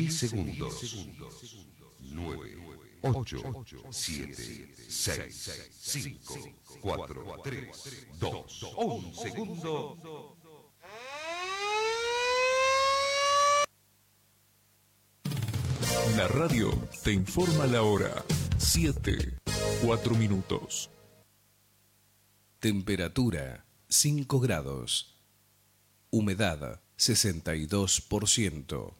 10 segundos. 9, 8, 7, 6, 5, 4, 3, 2, 1 segundo. La radio te informa la hora. 7, 4 minutos. Temperatura 5 grados. Humedad 62%.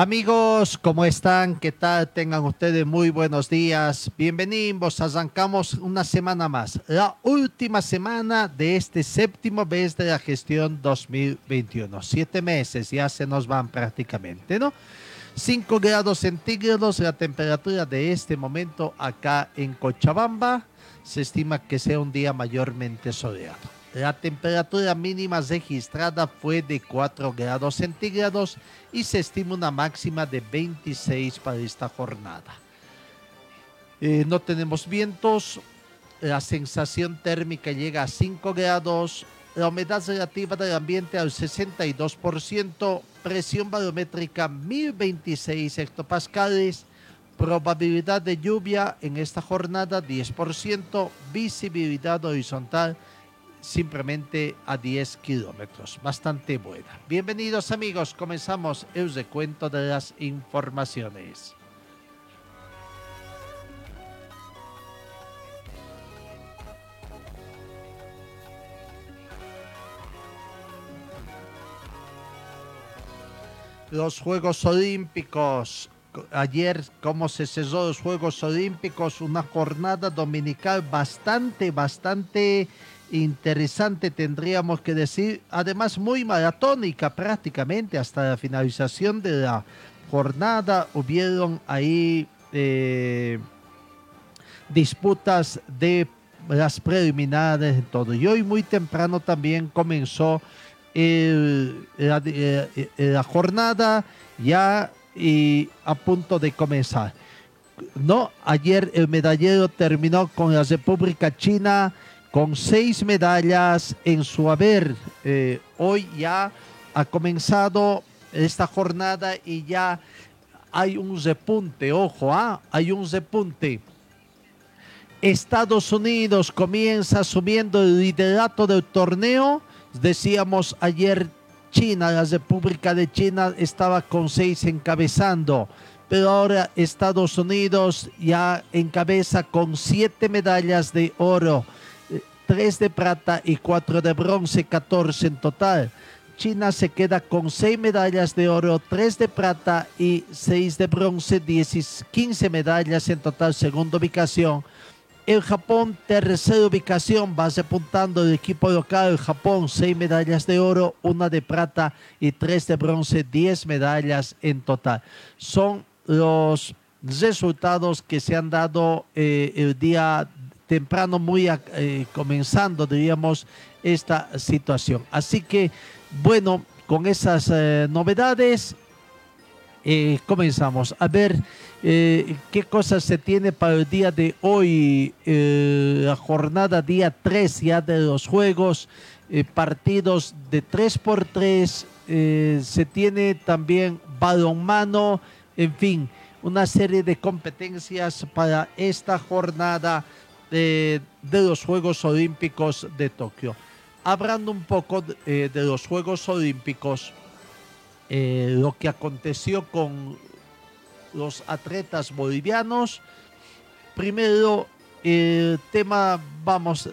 Amigos, ¿cómo están? ¿Qué tal? Tengan ustedes muy buenos días. Bienvenidos. Arrancamos una semana más. La última semana de este séptimo mes de la gestión 2021. Siete meses ya se nos van prácticamente, ¿no? 5 grados centígrados la temperatura de este momento acá en Cochabamba. Se estima que sea un día mayormente soleado. La temperatura mínima registrada fue de 4 grados centígrados y se estima una máxima de 26 para esta jornada. Eh, no tenemos vientos, la sensación térmica llega a 5 grados, la humedad relativa del ambiente al 62%, presión barométrica 1026 hectopascales, probabilidad de lluvia en esta jornada 10%, visibilidad horizontal simplemente a 10 kilómetros. Bastante buena. Bienvenidos amigos, comenzamos el recuento de las informaciones. Los Juegos Olímpicos. Ayer, como se cerró los Juegos Olímpicos, una jornada dominical bastante, bastante interesante tendríamos que decir, además muy maratónica prácticamente hasta la finalización de la jornada. Hubieron ahí eh, disputas de las preliminares y todo. Y hoy muy temprano también comenzó eh, la, jornada ya y a punto de comenzar. No, ayer el medallero terminó con la República China con seis medallas en su haber. Eh, hoy ya ha comenzado esta jornada y ya hay un repunte, ojo, ¿ah? hay un repunte. Estados Unidos comienza asumiendo el liderato del torneo. Decíamos ayer China, la República de China estaba con seis encabezando, pero ahora Estados Unidos ya encabeza con siete medallas de oro. 3 de plata y 4 de bronce, 14 en total. China se queda con 6 medallas de oro, 3 de plata y 6 de bronce, 10, 15 medallas en total, segunda ubicación. El Japón, tercera ubicación, va repuntando el equipo local. El Japón, 6 medallas de oro, 1 de plata y 3 de bronce, 10 medallas en total. Son los resultados que se han dado eh, el día temprano, muy eh, comenzando, diríamos, esta situación. Así que, bueno, con esas eh, novedades, eh, comenzamos a ver qué cosas se tiene para el día de hoy, la jornada día 3 ya de los Juegos, partidos de 3 por 3 se tiene también balonmano, en fin, una serie de competencias para esta jornada de, los Juegos Olímpicos de Tokio. Hablando un poco de, eh, los Juegos Olímpicos, eh, lo que aconteció con los atletas bolivianos. Primero, el tema, vamos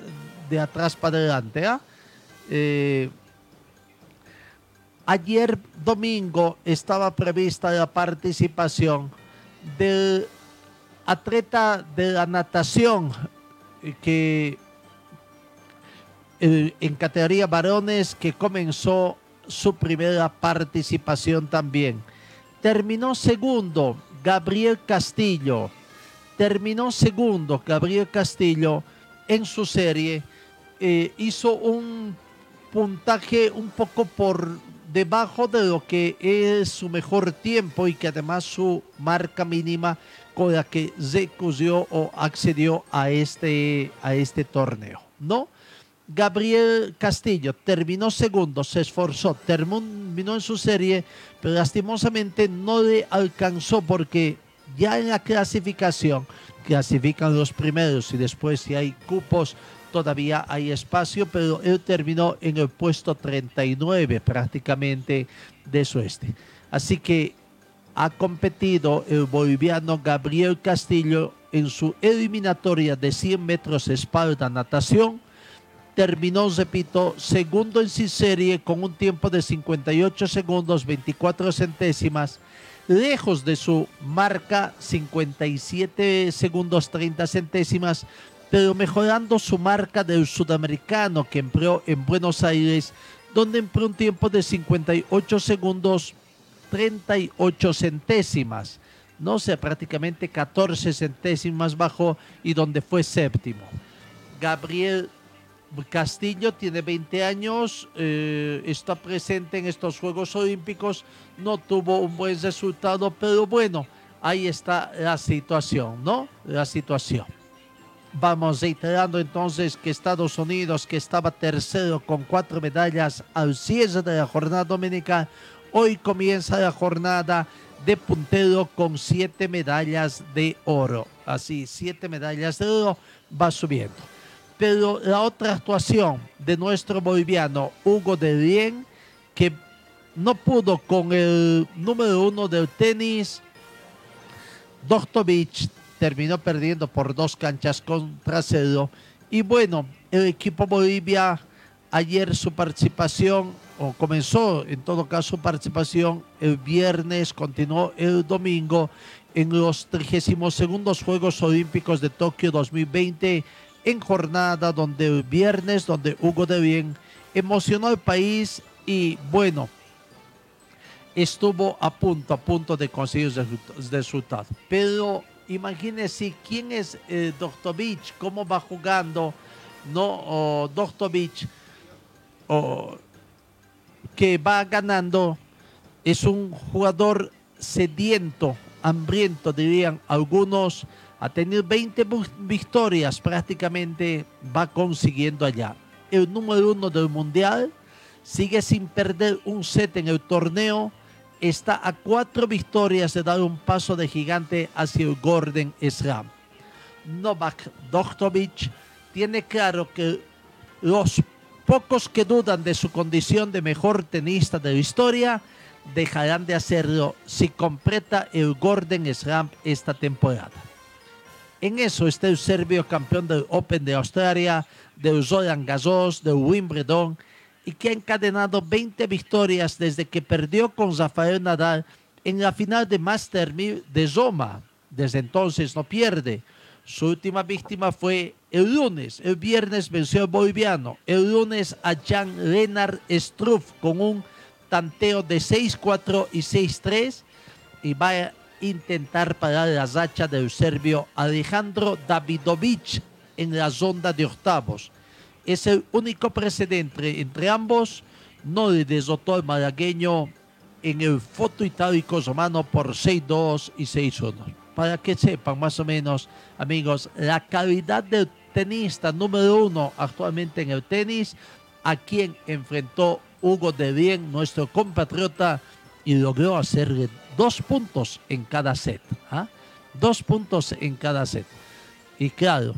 de atrás para adelante. ¿ah? Eh, ayer domingo estaba prevista la participación del atleta de la natación que eh, en categoría varones que comenzó su primera participación también. Terminó segundo Gabriel Castillo. Terminó segundo Gabriel Castillo en su serie. Eh, hizo un puntaje un poco por debajo de lo que es su mejor tiempo y que además su marca mínima la que se cogió o accedió a este, a este torneo, ¿no? Gabriel Castillo terminó segundo, se esforzó, terminó en su serie, pero lastimosamente no le alcanzó porque ya en la clasificación clasifican los primeros y después si hay cupos todavía hay espacio, pero él terminó en el puesto 39 prácticamente de su este. Así que ha competido el boliviano Gabriel Castillo en su eliminatoria de 100 metros espalda natación. Terminó, repito, segundo en su serie con un tiempo de 58 segundos 24 centésimas, lejos de su marca 57 segundos 30 centésimas, pero mejorando su marca del sudamericano que empleó en Buenos Aires, donde empleó un tiempo de 58 segundos 38 centésimas, no sé, prácticamente 14 centésimas bajo y donde fue séptimo. Gabriel Castillo tiene 20 años, eh, está presente en estos Juegos Olímpicos, no tuvo un buen resultado, pero bueno, ahí está la situación, ¿no? La situación. Vamos reiterando entonces que Estados Unidos, que estaba tercero con cuatro medallas al cierre de la jornada dominica, hoy comienza la jornada de puntero con siete medallas de oro. Así, siete medallas de oro va subiendo. Pero la otra actuación de nuestro boliviano Hugo de Bien, que no pudo con el número uno del tenis, Beach terminó perdiendo por dos canchas contra cero. Y bueno, el equipo Bolivia ayer su participación, o comenzó en todo caso participación el viernes, continuó el domingo en los 32 Juegos Olímpicos de Tokio 2020 en jornada donde el viernes, donde Hugo de Bien emocionó al país y bueno, estuvo a punto, a punto de conseguir resultados. Pero imagínense quién es eh. Beach, cómo va jugando, ¿no? Dr. Beach, que va ganando, es un jugador sediento, hambriento, dirían algunos a tener 20 victorias prácticamente va consiguiendo allá. El número uno del mundial sigue sin perder un set en el torneo. Está a cuatro victorias de dar un paso de gigante hacia el Gordon Slam. Novak Djokovic tiene claro que los pocos que dudan de su condición de mejor tenista de la historia dejarán de hacerlo si completa el Gordon Slam esta temporada. En eso está el serbio campeón del Open de Australia, del Roland Garros, del Wimbledon y que ha encadenado 20 victorias desde que perdió con Rafael Nadal en la final de Master 1000 de Roma. Desde entonces no pierde. Su última víctima fue el lunes. El viernes venció al boliviano. El lunes a Jan Lennart Struff con un tanteo de 6-4 y 6-3. Y va intentar parar la racha del serbio Alejandro Davidovic en la ronda de octavos. Es el único precedente entre ambos. No le desotó al malagueño en el foto itálico romano por 6-2 y 6-1. Para que sepan más o menos, amigos, la calidad del tenista número uno actualmente en el tenis, a quien enfrentó Hugo de Bien, nuestro compatriota, y logró hacerle dos puntos en cada set. ¿ah? Dos puntos en cada set. Y claro,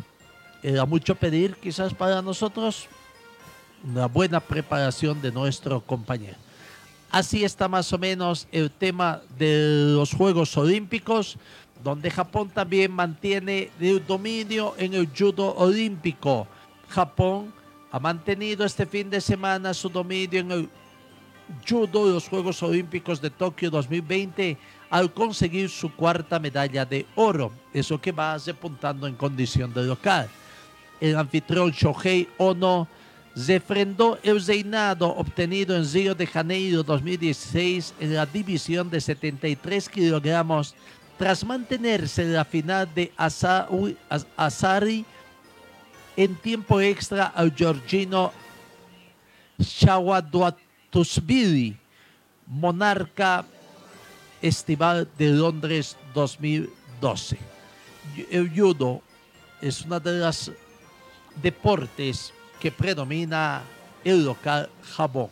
era mucho pedir quizás para nosotros una buena preparación de nuestro compañero. Así está más o menos el tema de los Juegos Olímpicos, donde Japón también mantiene el dominio en el judo olímpico. Japón ha mantenido este fin de semana su dominio en el judo de los Juegos Olímpicos de Tokio 2020 al conseguir su cuarta medalla de oro, eso que va repuntando en condición de local. El anfitrión Shohei Ono refrendó el reinado obtenido en Río de Janeiro 2016 en la división de 73 kilogramos tras mantenerse en la final de Asari en tiempo extra al georgino Shawaduatusvili, monarca estival de Londres 2012. El judo es una de las deportes que predomina el local Japón.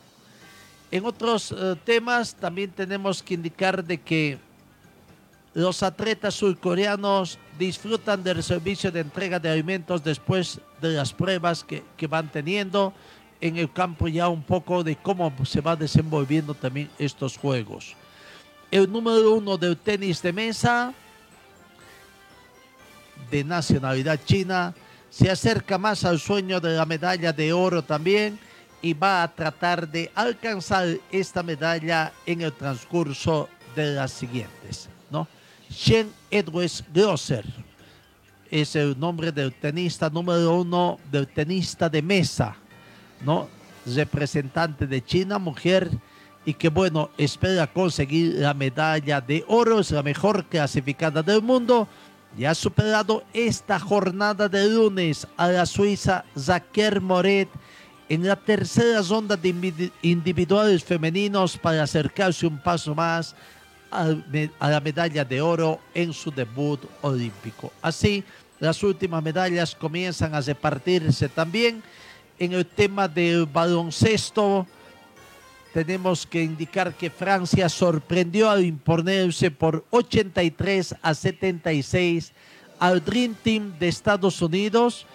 En otros eh, temas también tenemos que indicar de que los atletas surcoreanos disfrutan del servicio de entrega de alimentos después de las pruebas que, que van teniendo en el campo ya un poco de cómo se va desenvolviendo también estos juegos. El número uno del tenis de mesa de nacionalidad china se acerca más al sueño de la medalla de oro también y va a tratar de alcanzar esta medalla en el transcurso de las siguientes, Shen Edwards Grosser es el nombre del tenista número uno del tenista de mesa, ¿no? Representante de China, mujer, y que bueno, espera conseguir la medalla de oro, es la mejor clasificada del mundo. Y ha superado esta jornada de lunes a la suiza Zaker Moret en la tercera ronda de individuales femeninos para acercarse un paso más a la medalla de oro en su debut olímpico. Así, las últimas medallas comienzan a repartirse también en el tema del baloncesto tenemos que indicar que Francia sorprendió al imponerse por 83 a 76 al Dream Team de Estados Unidos,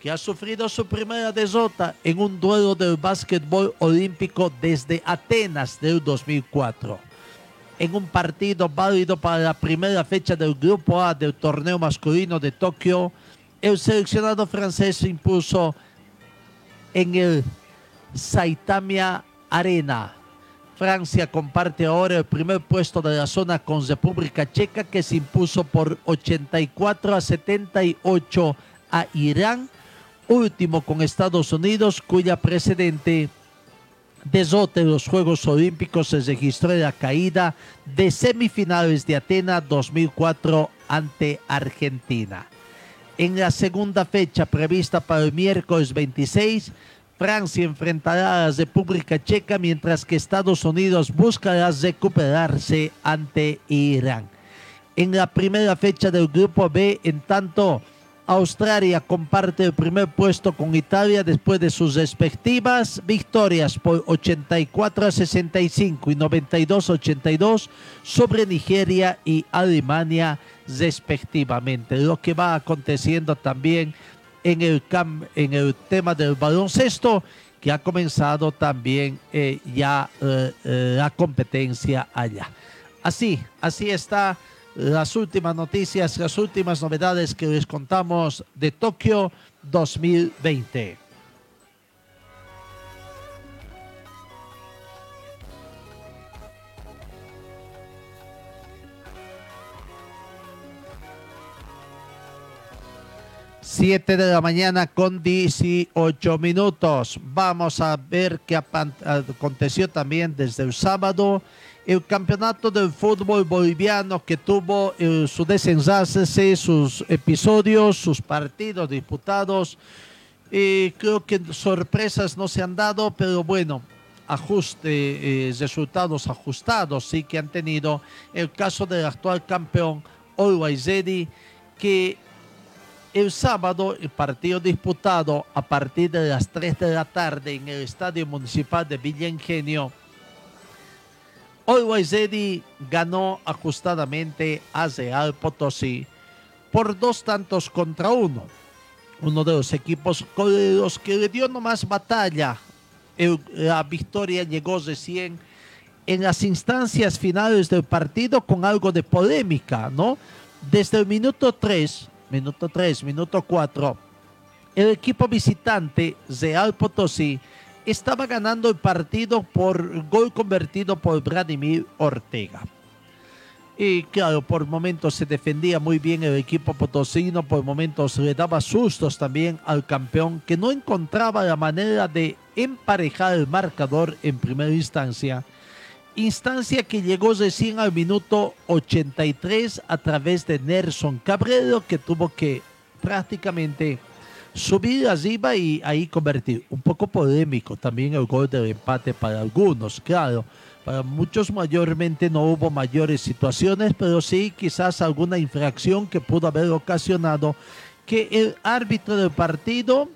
que ha sufrido su primera derrota en un duelo del básquetbol olímpico desde Atenas del 2004. En un partido válido para la primera fecha del Grupo A del torneo masculino de Tokio, el seleccionado francés se impuso en el Saitamia Arena. Francia comparte ahora el primer puesto de la zona con República Checa que se impuso por 84 a 78 a Irán, último con Estados Unidos cuya precedente derrota en los Juegos Olímpicos se registró la caída de semifinales de Atenas 2004 ante Argentina. En la segunda fecha prevista para el miércoles 26, Francia enfrentará a la República Checa mientras que Estados Unidos buscará recuperarse ante Irán. En la primera fecha del Grupo B, en tanto, Australia comparte el primer puesto con Italia después de sus respectivas victorias por 84 a 65 y 92 a 82 sobre Nigeria y Alemania respectivamente. Lo que va aconteciendo también en el, cam- en el tema del baloncesto, que ha comenzado también eh, ya eh, eh, la competencia allá. Así, así está las últimas noticias, las últimas novedades que les contamos de Tokio 2020. Siete de la mañana con 18 minutos. Vamos a ver qué aconteció también desde el sábado. El campeonato del fútbol boliviano que tuvo eh, su desenlace, sus episodios, sus partidos disputados. Eh, creo que sorpresas no se han dado, pero bueno, ajuste, eh, resultados ajustados sí que han tenido. El caso del actual campeón Always que el sábado, el partido disputado a partir de las 3 de la tarde en el Estadio Municipal de Villa Ingenio, Always ganó ajustadamente a Real Potosí por dos tantos contra uno. Uno de los equipos con los que le dio nomás batalla. La victoria llegó recién en las instancias finales del partido con algo de polémica, ¿no? Desde el minuto 3, minuto 3, minuto 4, el equipo visitante Real Potosí estaba ganando el partido por gol convertido por Vladimir Ortega. Y claro, por momentos se defendía muy bien el equipo potosino, por momentos le daba sustos también al campeón que no encontraba la manera de emparejar el marcador en primera instancia. Instancia que llegó recién al minuto 83 a través de Nelson Cabrero que tuvo que prácticamente subir arriba y ahí convertir. Un poco polémico también el gol del empate para algunos, claro. Para muchos mayormente no hubo mayores situaciones, pero sí quizás alguna infracción que pudo haber ocasionado que el árbitro del partido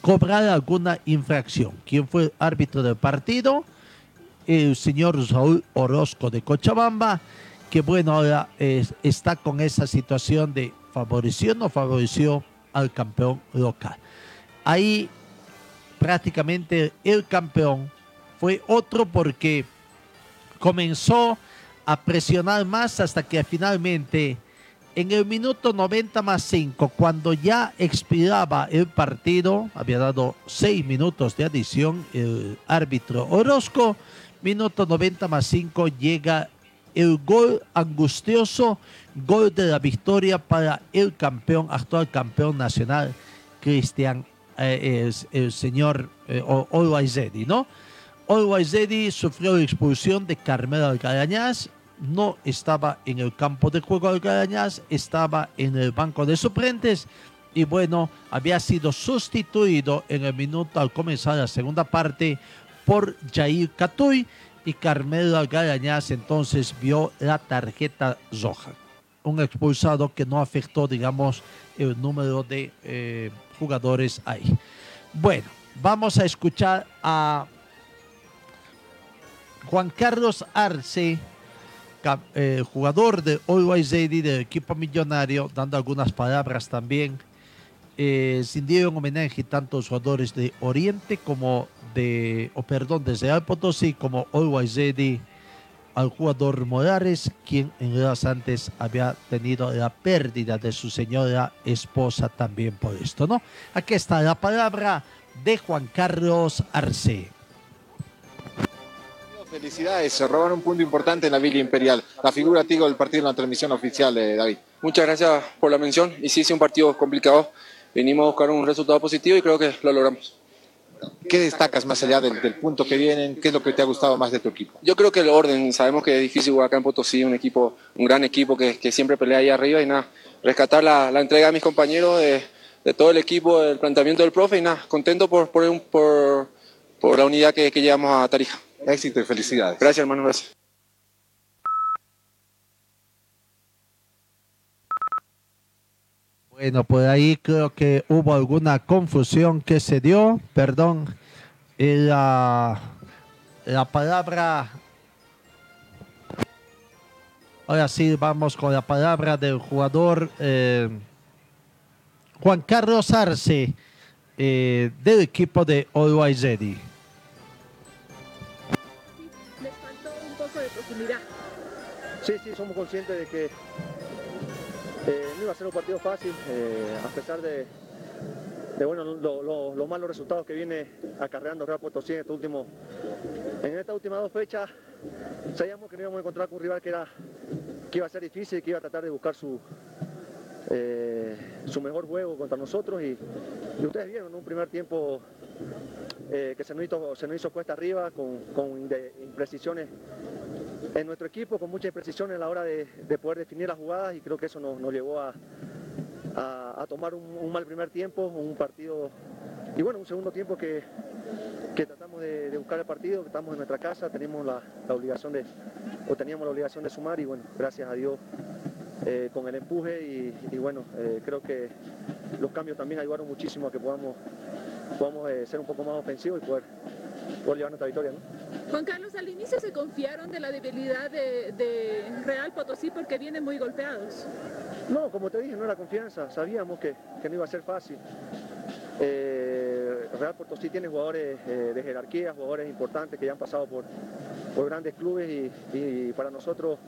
cobrara alguna infracción. ¿Quién fue el árbitro del partido? El señor Saúl Orozco de Cochabamba, que bueno, ahora está con esa situación de favoreció o no favoreció al campeón local. Ahí prácticamente el campeón fue otro porque comenzó a presionar más hasta que finalmente en el minuto 90 más 5, cuando ya expiraba el partido, había dado 6 minutos de adición el árbitro Orozco, minuto 90 más 5 llega el gol angustioso, gol de la victoria para el campeón, actual campeón nacional, Cristian, eh, el señor eh, ¿no? Olwaizedi sufrió la expulsión de Carmelo Alcarañaz, no estaba en el campo de juego Alcarañaz, estaba en el banco de suplentes y bueno, había sido sustituido en el minuto al comenzar la segunda parte por Jair Catuy y Carmelo Algarañaz entonces vio la tarjeta roja. Un expulsado que no afectó, digamos, el número de eh, jugadores ahí. Bueno, vamos a escuchar a Juan Carlos Arce, eh, jugador de Always del equipo millonario, dando algunas palabras también. Eh, un homenaje tanto los jugadores de Oriente como de, o perdón, de Real Potosí como Always Ready al jugador Morales, quien en días antes había tenido la pérdida de su señora esposa también por esto, ¿no? Aquí está la palabra de Juan Carlos Arce. Felicidades, se robaron un punto importante en la Villa Imperial. La figura Tigo del partido en la transmisión oficial, de David. Muchas gracias por la mención. Y sí, sí, un partido complicado. Venimos a buscar un resultado positivo y creo que lo logramos. ¿Qué destacas más allá del, punto que vienen? ¿Qué es lo que te ha gustado más de tu equipo? Yo creo que el orden. Sabemos que es difícil jugar acá en Potosí, un equipo, un gran equipo que, que siempre pelea ahí arriba y nada, rescatar la, la entrega de mis compañeros, de, de, todo el equipo, del planteamiento del profe y nada, contento por, por, por, por la unidad que, que llevamos a Tarija. Éxito y felicidades. Gracias, hermano, gracias. Bueno, por ahí creo que hubo alguna confusión que se dio, perdón. La, la palabra... Ahora sí, vamos con la palabra del jugador eh, Juan Carlos Arce eh, del equipo de Always Ready. Les faltó un poco de profundidad. Sí, sí, somos conscientes de que eh, no iba a ser un partido fácil, eh, a pesar de, bueno, los malos resultados que viene acarreando Real Potosí en, este último, en esta última dos fechas. Sabíamos que no íbamos a encontrar con un rival que, era, que iba a ser difícil, que iba a tratar de buscar su, eh, su mejor juego contra nosotros y, ustedes vieron un primer tiempo que se nos, hizo, se nos hizo cuesta arriba con, con imprecisiones en nuestro equipo con mucha imprecisión a la hora de, poder definir las jugadas y creo que eso nos, llevó a, tomar un, mal primer tiempo, un partido y bueno, un segundo tiempo que, tratamos de, buscar el partido, que estamos en nuestra casa, tenemos la, obligación de, o teníamos la obligación de sumar y bueno, gracias a Dios eh, con el empuje y, bueno, eh, creo que los cambios también ayudaron muchísimo a que podamos, podamos eh, ser un poco más ofensivos y poder por llevar nuestra victoria. ¿no? Juan Carlos, al inicio se confiaron de la debilidad de, Real Potosí porque vienen muy golpeados. No, como te dije, no era confianza, sabíamos que, no iba a ser fácil. Eh, Real Potosí tiene jugadores eh, de jerarquía, jugadores importantes que ya han pasado por, por grandes clubes y, para nosotros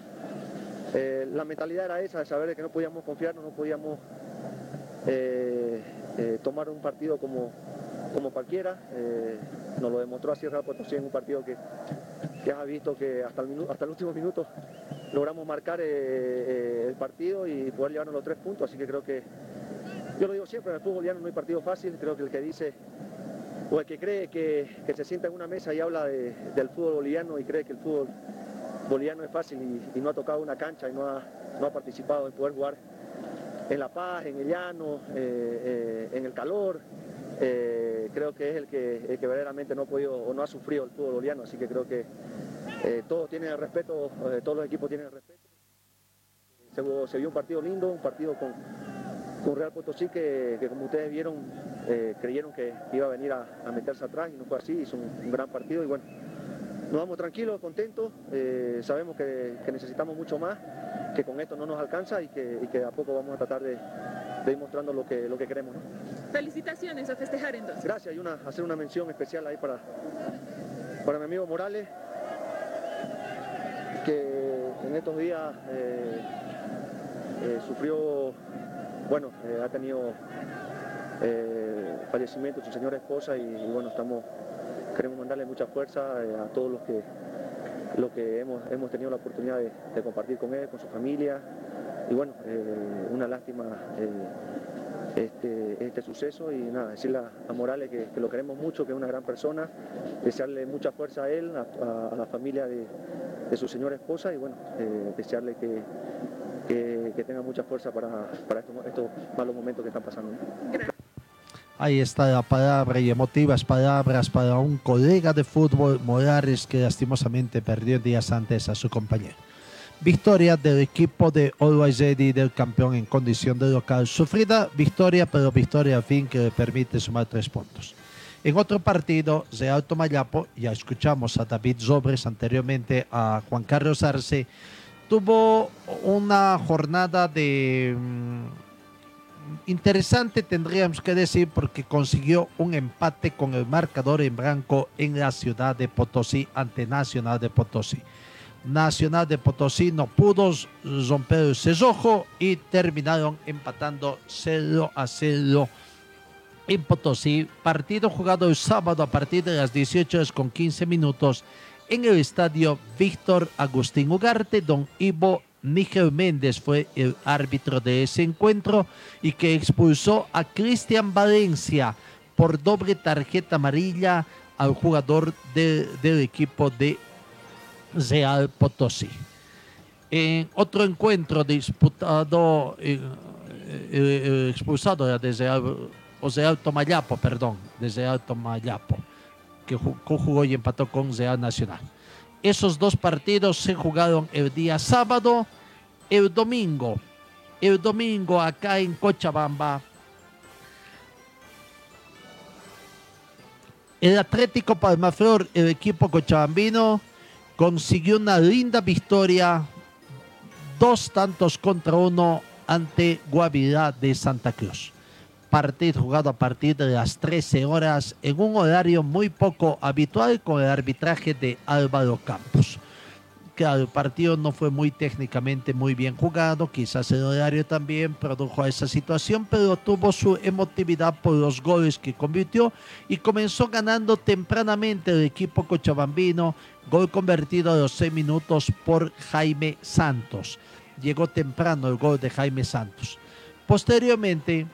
eh, la mentalidad era esa, de saber que no podíamos confiarnos, no podíamos tomar un partido como, como cualquiera. Eh, nos lo demostró así Real Potosí en un partido que, que ha visto que hasta el, hasta el último minuto logramos marcar eh, eh, el partido y poder llevarnos los tres puntos, así que creo que, yo lo digo siempre, en el fútbol boliviano no hay partido fácil, creo que el que dice o el que cree que, que se sienta en una mesa y habla de- del fútbol boliviano y cree que el fútbol boliviano es fácil y, no ha tocado una cancha y no ha, no ha participado en poder jugar en La Paz, en el llano, en el calor. Eh, creo que es el que, verdaderamente no ha podido no ha sufrido el fútbol boliviano, así que creo que eh, todos tienen el respeto, eh, todos los equipos tienen el respeto. Se, se vio un partido lindo, un partido con, con Real Potosí que, como ustedes vieron, creyeron que iba a venir a, meterse atrás y no fue así, hizo un, gran partido y bueno, nos vamos tranquilos, contentos, sabemos que, necesitamos mucho más, que con esto no nos alcanza y que, a poco vamos a tratar de, de ir mostrando lo que, lo que queremos. Felicitaciones a festejar entonces. Gracias y una, hacer una mención especial ahí para, para mi amigo Morales, que en estos días eh, eh, sufrió, bueno, eh, ha tenido fallecimiento su señora esposa y, bueno, estamos, queremos mandarle mucha fuerza a todos los que, lo que hemos, hemos tenido la oportunidad de, compartir con él, con su familia y bueno, una lástima. Este, este suceso y nada, decirle a, Morales que, lo queremos mucho, que es una gran persona, desearle mucha fuerza a él, a, la familia de, su señora esposa y bueno, eh, desearle que, que- tenga mucha fuerza para, para estos, estos malos momentos que están pasando. Ahí está la palabra y emotivas palabras para un colega de fútbol, Morales, que lastimosamente perdió días antes a su compañero. Victoria del equipo de Always Ready del campeón en condición de local. Sufrida victoria, pero victoria al fin que le permite sumar tres puntos. En otro partido, Real Tomayapo, ya escuchamos a David Zobres anteriormente, a Juan Carlos Arce, tuvo una jornada de mm, interesante tendríamos que decir porque consiguió un empate con el marcador en blanco en la ciudad de Potosí ante Nacional de Potosí. Nacional de Potosí no pudo romper el cerrojo y terminaron empatando 0 a 0 en Potosí. Partido jugado el sábado a partir de las 18 horas con 15 minutos en el estadio Víctor Agustín Ugarte. Don Ivo Níger Méndez fue el árbitro de ese encuentro y que expulsó a Cristian Valencia por doble tarjeta amarilla al jugador de- del equipo de Real Potosí. Otro encuentro disputado, eh, eh, expulsado era de Real, Tomayapo, perdón, de Real Tomayapo, que ju- jugó y empató con Real Nacional. Esos dos partidos se jugaron el día sábado, el domingo. El domingo acá en Cochabamba. El Atlético Palmaflor, el equipo cochabambino, consiguió una linda victoria, dos tantos contra uno ante Guavirá de Santa Cruz. Partido jugado a partir de las 13 horas en un horario muy poco habitual con el arbitraje de Álvaro Campos. Claro, el partido no fue muy técnicamente muy bien jugado, quizás el horario también produjo esa situación, pero tuvo su emotividad por los goles que convirtió y comenzó ganando tempranamente el equipo cochabambino, gol convertido a los 6 minutos por Jaime Santos. Llegó temprano el gol de Jaime Santos. Posteriormente,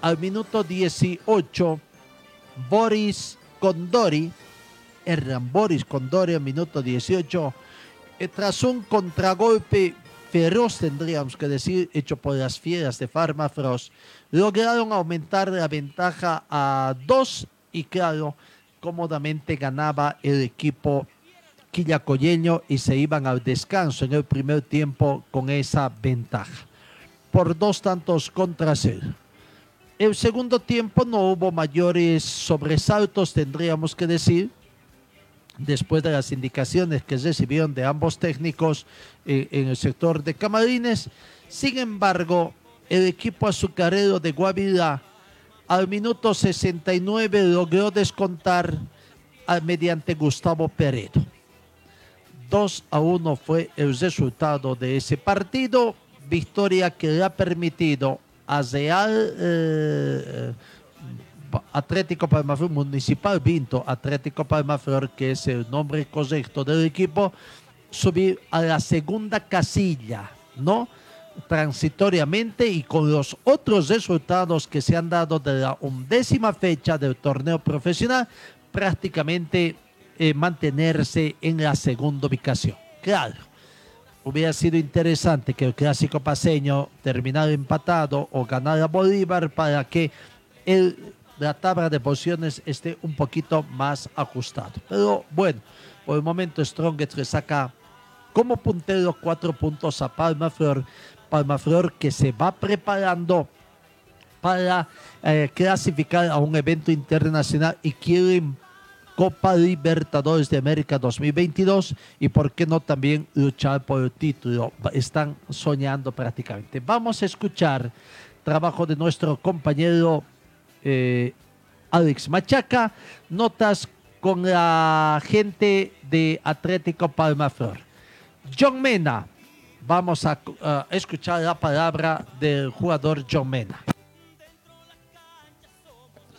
al minuto 18, Boris Condori, Hernán Boris Condori al minuto 18, eh, tras un contragolpe feroz, tendríamos que decir, hecho por las fieras de Farmafrost, lograron aumentar la ventaja a dos y claro, cómodamente ganaba el equipo quillacoyeño y se iban al descanso en el primer tiempo con esa ventaja. Por dos tantos contra cero. El segundo tiempo no hubo mayores sobresaltos, tendríamos que decir, después de las indicaciones que recibieron de ambos técnicos eh, en el sector de camarines. Sin embargo, el equipo azucarero de Guavirá al minuto 69 logró descontar mediante Gustavo Peredo. 2 a 1 fue el resultado de ese partido, victoria que le ha permitido a Real eh, Atlético Palmaflor Municipal Vinto, Atlético Palmaflor, que es el nombre correcto del equipo, subir a la segunda casilla, ¿no? Transitoriamente y con los otros resultados que se han dado de la undécima fecha del torneo profesional, prácticamente eh, mantenerse en la segunda ubicación. Claro, hubiera sido interesante que el clásico paseño terminara empatado o ganara Bolívar para que la tabla de posiciones esté un poquito más ajustado. Pero bueno, por el momento Strongest le saca como puntero cuatro puntos a Palma Flor. Palma Flor que se va preparando para eh, clasificar a un evento internacional y quieren Copa Libertadores de América 2022 y por qué no también luchar por el título. Están soñando prácticamente. Vamos a escuchar trabajo de nuestro compañero eh, Alex Machaca, notas con la gente de Atlético Palma Flor. John Mena, vamos a uh, escuchar la palabra del jugador John Mena.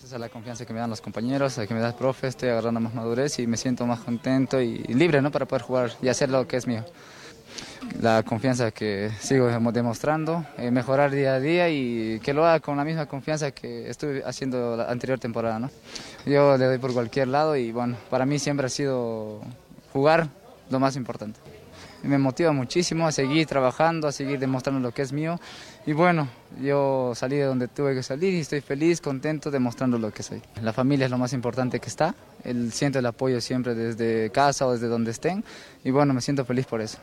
Gracias a la confianza que me dan los compañeros, a que me da el profe, estoy agarrando más madurez y me siento más contento y libre ¿no? para poder jugar y hacer lo que es mío. La confianza que sigo demostrando, eh, mejorar día a día y que lo haga con la misma confianza que estuve haciendo la anterior temporada. ¿no? Yo le doy por cualquier lado y bueno, para mí siempre ha sido jugar lo más importante me motiva muchísimo a seguir trabajando, a seguir demostrando lo que es mío. Y bueno, yo salí de donde tuve que salir y estoy feliz, contento, demostrando lo que soy. La familia es lo más importante que está. El, siento el apoyo siempre desde casa o desde donde estén. Y bueno, me siento feliz por eso.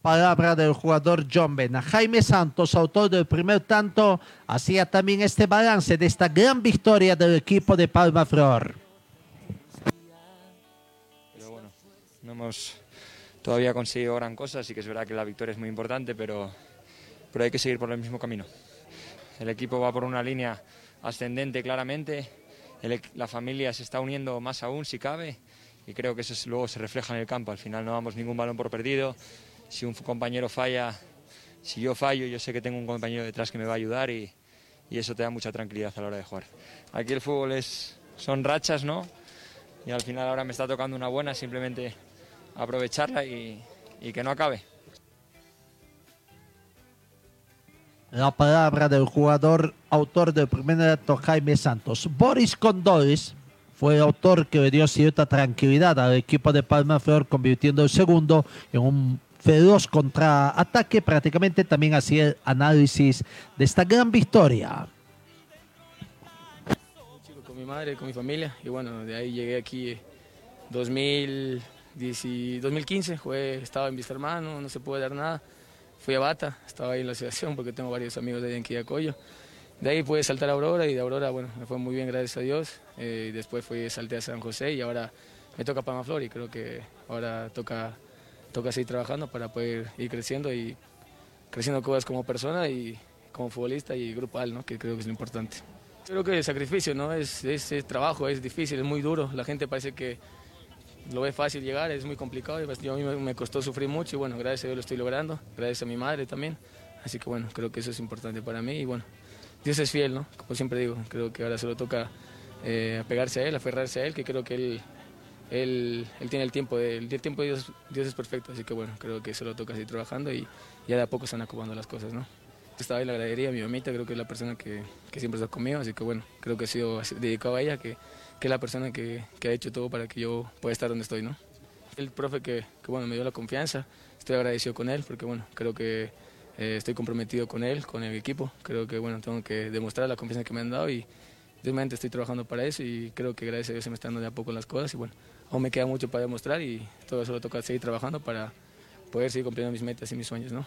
Palabra del jugador John Bena. Jaime Santos, autor del primer tanto, hacía también este balance de esta gran victoria del equipo de Palma Flor. No hemos todavía conseguido gran cosa, así que es verdad que la victoria es muy importante, pero, pero hay que seguir por el mismo camino. El equipo va por una línea ascendente claramente, el, la familia se está uniendo más aún si cabe y creo que eso es, luego se refleja en el campo. Al final no damos ningún balón por perdido. Si un compañero falla, si yo fallo, yo sé que tengo un compañero detrás que me va a ayudar y, y eso te da mucha tranquilidad a la hora de jugar. Aquí el fútbol es, son rachas, ¿no? Y al final ahora me está tocando una buena, simplemente aprovecharla y, y que no acabe. La palabra del jugador autor del primer dato, Jaime Santos. Boris Condores fue el autor que le dio cierta tranquilidad al equipo de Palma Flor, convirtiendo el segundo en un feroz contraataque. Prácticamente también hacía el análisis de esta gran victoria. Con mi madre, con mi familia, y bueno, de ahí llegué aquí 2000. 2015 jugué, estaba en Vista Hermano, no se puede dar nada. Fui a Bata, estaba ahí en la asociación porque tengo varios amigos de ahí en Quillacoyo. De ahí pude saltar a Aurora y de Aurora, bueno, me fue muy bien, gracias a Dios. Eh, después fui, salté a San José y ahora me toca Palmaflor y creo que ahora toca, toca seguir trabajando para poder ir creciendo y creciendo como persona y como futbolista y grupal, ¿no? que creo que es lo importante. Creo que el sacrificio, ¿no? Es, es, es trabajo, es difícil, es muy duro. La gente parece que lo ve fácil llegar, es muy complicado. Pues, yo a mí me costó sufrir mucho y bueno, gracias a Dios lo estoy logrando, gracias a mi madre también. Así que bueno, creo que eso es importante para mí y bueno, Dios es fiel, ¿no? Como siempre digo, creo que ahora solo toca eh, apegarse a Él, aferrarse a Él, que creo que Él, él, él tiene el tiempo, de, el tiempo de Dios, Dios es perfecto, así que bueno, creo que solo toca seguir trabajando y ya de a poco están acomodando las cosas, ¿no? Estaba ahí la gradería, mi mamita, creo que es la persona que, que siempre está conmigo, así que bueno, creo que he sido dedicado a ella, que que es la persona que, que, ha hecho todo para que yo pueda estar donde estoy, ¿no? El profe que, que, bueno, me dio la confianza, estoy agradecido con él porque bueno, creo que eh, estoy comprometido con él, con el equipo, creo que bueno, tengo que demostrar la confianza que me han dado y realmente estoy trabajando para eso y creo que gracias a Dios se me están dando de a poco las cosas y bueno, aún me queda mucho para demostrar y todo eso lo toca seguir trabajando para poder seguir cumpliendo mis metas y mis sueños, ¿no?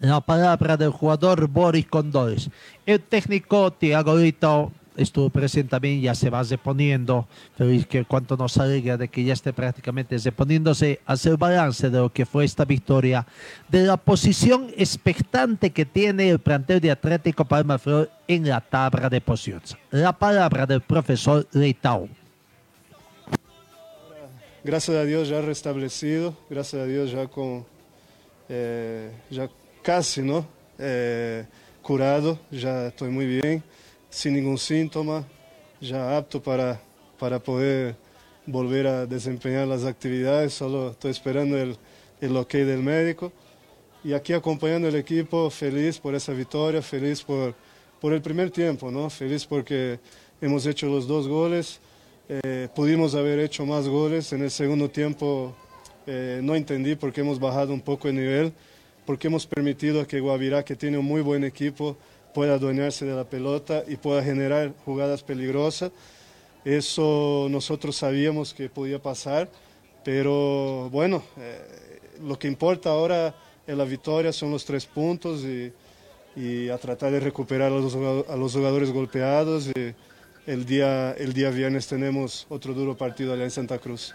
La palabra del jugador Boris Condores. El técnico Tiago Lito estuvo presente también, ya se va reponiendo. Feliz que cuanto nos alegra de que ya esté prácticamente reponiéndose, hacer balance de lo que fue esta victoria, de la posición expectante que tiene el plantel de Atlético Palma Flor en la tabla de posiciones. La palabra del profesor Leitao. Gracias a Dios ya restablecido, gracias a Dios ya con, eh, ya casi, ¿no? Eh, curado, ya estoy muy bien sin ningún síntoma, ya apto para, para poder volver a desempeñar las actividades, solo estoy esperando el, el ok del médico. Y aquí acompañando el equipo, feliz por esa victoria, feliz por, por el primer tiempo, ¿no? feliz porque hemos hecho los dos goles, eh, pudimos haber hecho más goles, en el segundo tiempo eh, no entendí por qué hemos bajado un poco el nivel, porque hemos permitido que Guavirá, que tiene un muy buen equipo, pueda adueñarse de la pelota y pueda generar jugadas peligrosas. Eso nosotros sabíamos que podía pasar, pero bueno, eh, lo que importa ahora es la victoria, son los tres puntos y, a tratar de recuperar a los, jugadores golpeados. Y el, día, el día viernes tenemos otro duro partido allá en Santa Cruz.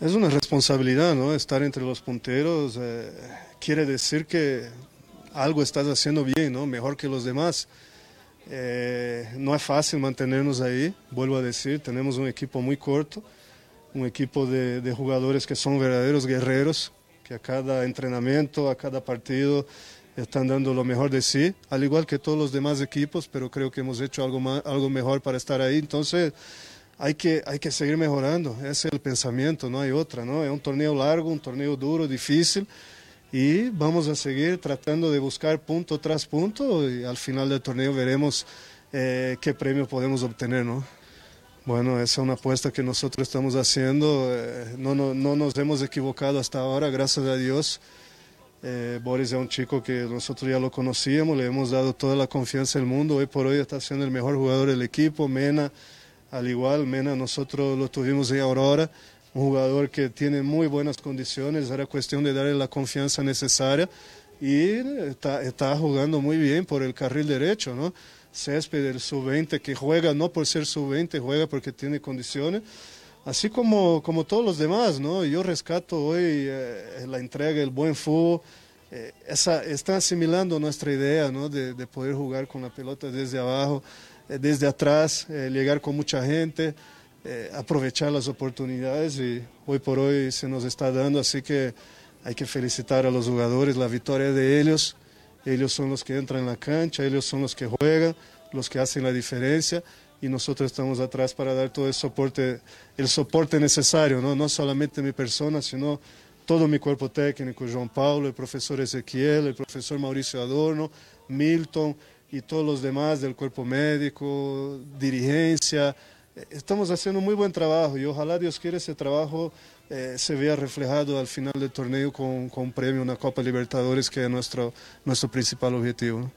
Es una responsabilidad, ¿no? Estar entre los punteros eh, quiere decir que algo estás haciendo bien, ¿no? Mejor que los demás. Eh, no es fácil mantenernos ahí, vuelvo a decir, tenemos un equipo muy corto, un equipo de, de jugadores que son verdaderos guerreros, que a cada entrenamiento, a cada partido están dando lo mejor de sí, al igual que todos los demás equipos, pero creo que hemos hecho algo, más, algo mejor para estar ahí. Entonces, hay que, hay que seguir mejorando, ese es el pensamiento, no hay otra, ¿no? Es un torneo largo, un torneo duro, difícil, y vamos a seguir tratando de buscar punto tras punto, y al final del torneo veremos eh, qué premio podemos obtener, ¿no? Bueno, esa es una apuesta que nosotros estamos haciendo, eh, no, no, no nos hemos equivocado hasta ahora, gracias a Dios. Eh, Boris es un chico que nosotros ya lo conocíamos, le hemos dado toda la confianza del mundo. Hoy por hoy está siendo el mejor jugador del equipo. Mena, al igual, Mena nosotros lo tuvimos en Aurora, un jugador que tiene muy buenas condiciones. Era cuestión de darle la confianza necesaria y está, está jugando muy bien por el carril derecho, ¿no? Césped, el sub-20, que juega no por ser sub-20, juega porque tiene condiciones así como, como todos los demás, ¿no? Yo rescato hoy eh, la entrega, el buen fútbol, eh, esa, está asimilando nuestra idea, ¿no? De, de, poder jugar con la pelota desde abajo, eh, desde atrás, eh, llegar con mucha gente, eh, aprovechar las oportunidades y hoy por hoy se nos está dando, así que hay que felicitar a los jugadores, la victoria de ellos, ellos son los que entran en la cancha, ellos son los que juegan, los que hacen la diferencia y nosotros estamos atrás para dar todo el soporte, el soporte necesario, ¿no? no solamente mi persona, sino todo mi cuerpo técnico, João Paulo, el profesor Ezequiel, el profesor Mauricio Adorno, Milton y todos los demás del cuerpo médico, dirigencia. Estamos haciendo un muy buen trabajo y ojalá Dios quiera ese trabajo eh, se vea reflejado al final del torneo con, con un premio, una Copa Libertadores, que es nuestro, nuestro principal objetivo.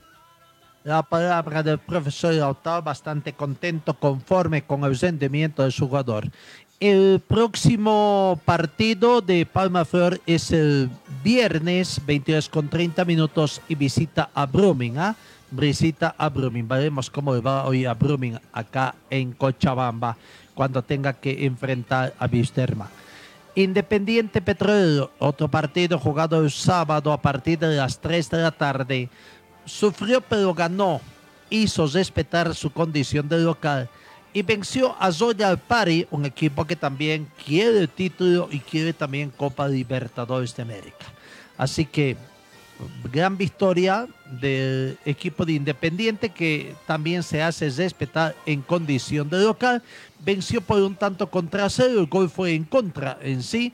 La palabra del profesor Lautaro, bastante contento, conforme con el rendimiento del jugador. El próximo partido de Palma Flor es el viernes 22 con 30 minutos y visita a Brumming. ¿ah? Visita a Brumming. Veremos cómo va hoy a Brumming acá en Cochabamba cuando tenga que enfrentar a Wisterman. Independiente Petrolero, otro partido jugado el sábado a partir de las 3 de la tarde sufrió pero ganó, hizo respetar su condición de local y venció a Zoya Pari, un equipo que también quiere el título y quiere también Copa Libertadores de América. Así que gran victoria del equipo de Independiente que también se hace respetar en condición de local. Venció por un tanto contra cero, el gol fue en contra en sí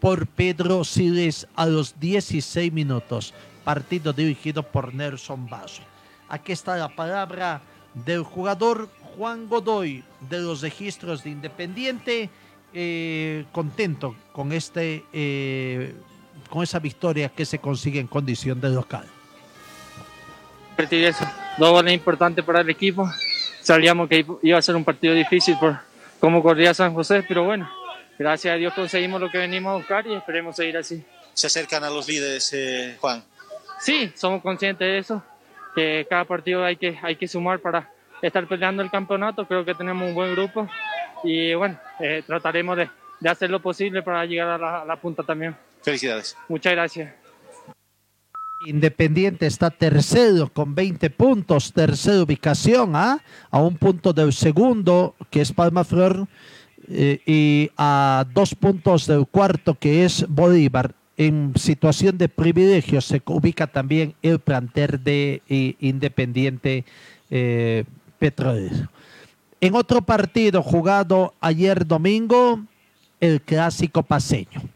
por Pedro Siles a los 16 minutos partido dirigido por Nelson Basso. Aquí está la palabra del jugador Juan Godoy de los registros de Independiente, eh, contento con, este, eh, con esa victoria que se consigue en condición de local. Eso, dos goles importantes para el equipo. Sabíamos que iba a ser un partido difícil por cómo corría San José, pero bueno, gracias a Dios conseguimos lo que venimos a buscar y esperemos seguir así. Se acercan a los líderes, eh, Juan. Sí, somos conscientes de eso, que cada partido hay que, hay que sumar para estar peleando el campeonato. Creo que tenemos un buen grupo y bueno, eh, trataremos de, de, hacer lo posible para llegar a la, a la punta también. Felicidades. Muchas gracias. Independiente está tercero con 20 puntos, tercera ubicación, ¿ah? a un punto del segundo, que es Palma Flor, eh, y a dos puntos del cuarto, que es Bolívar. En situación de privilegio se ubica también el planter de eh, Independiente eh, Petrolero. En otro partido jugado ayer domingo, el clásico paseño.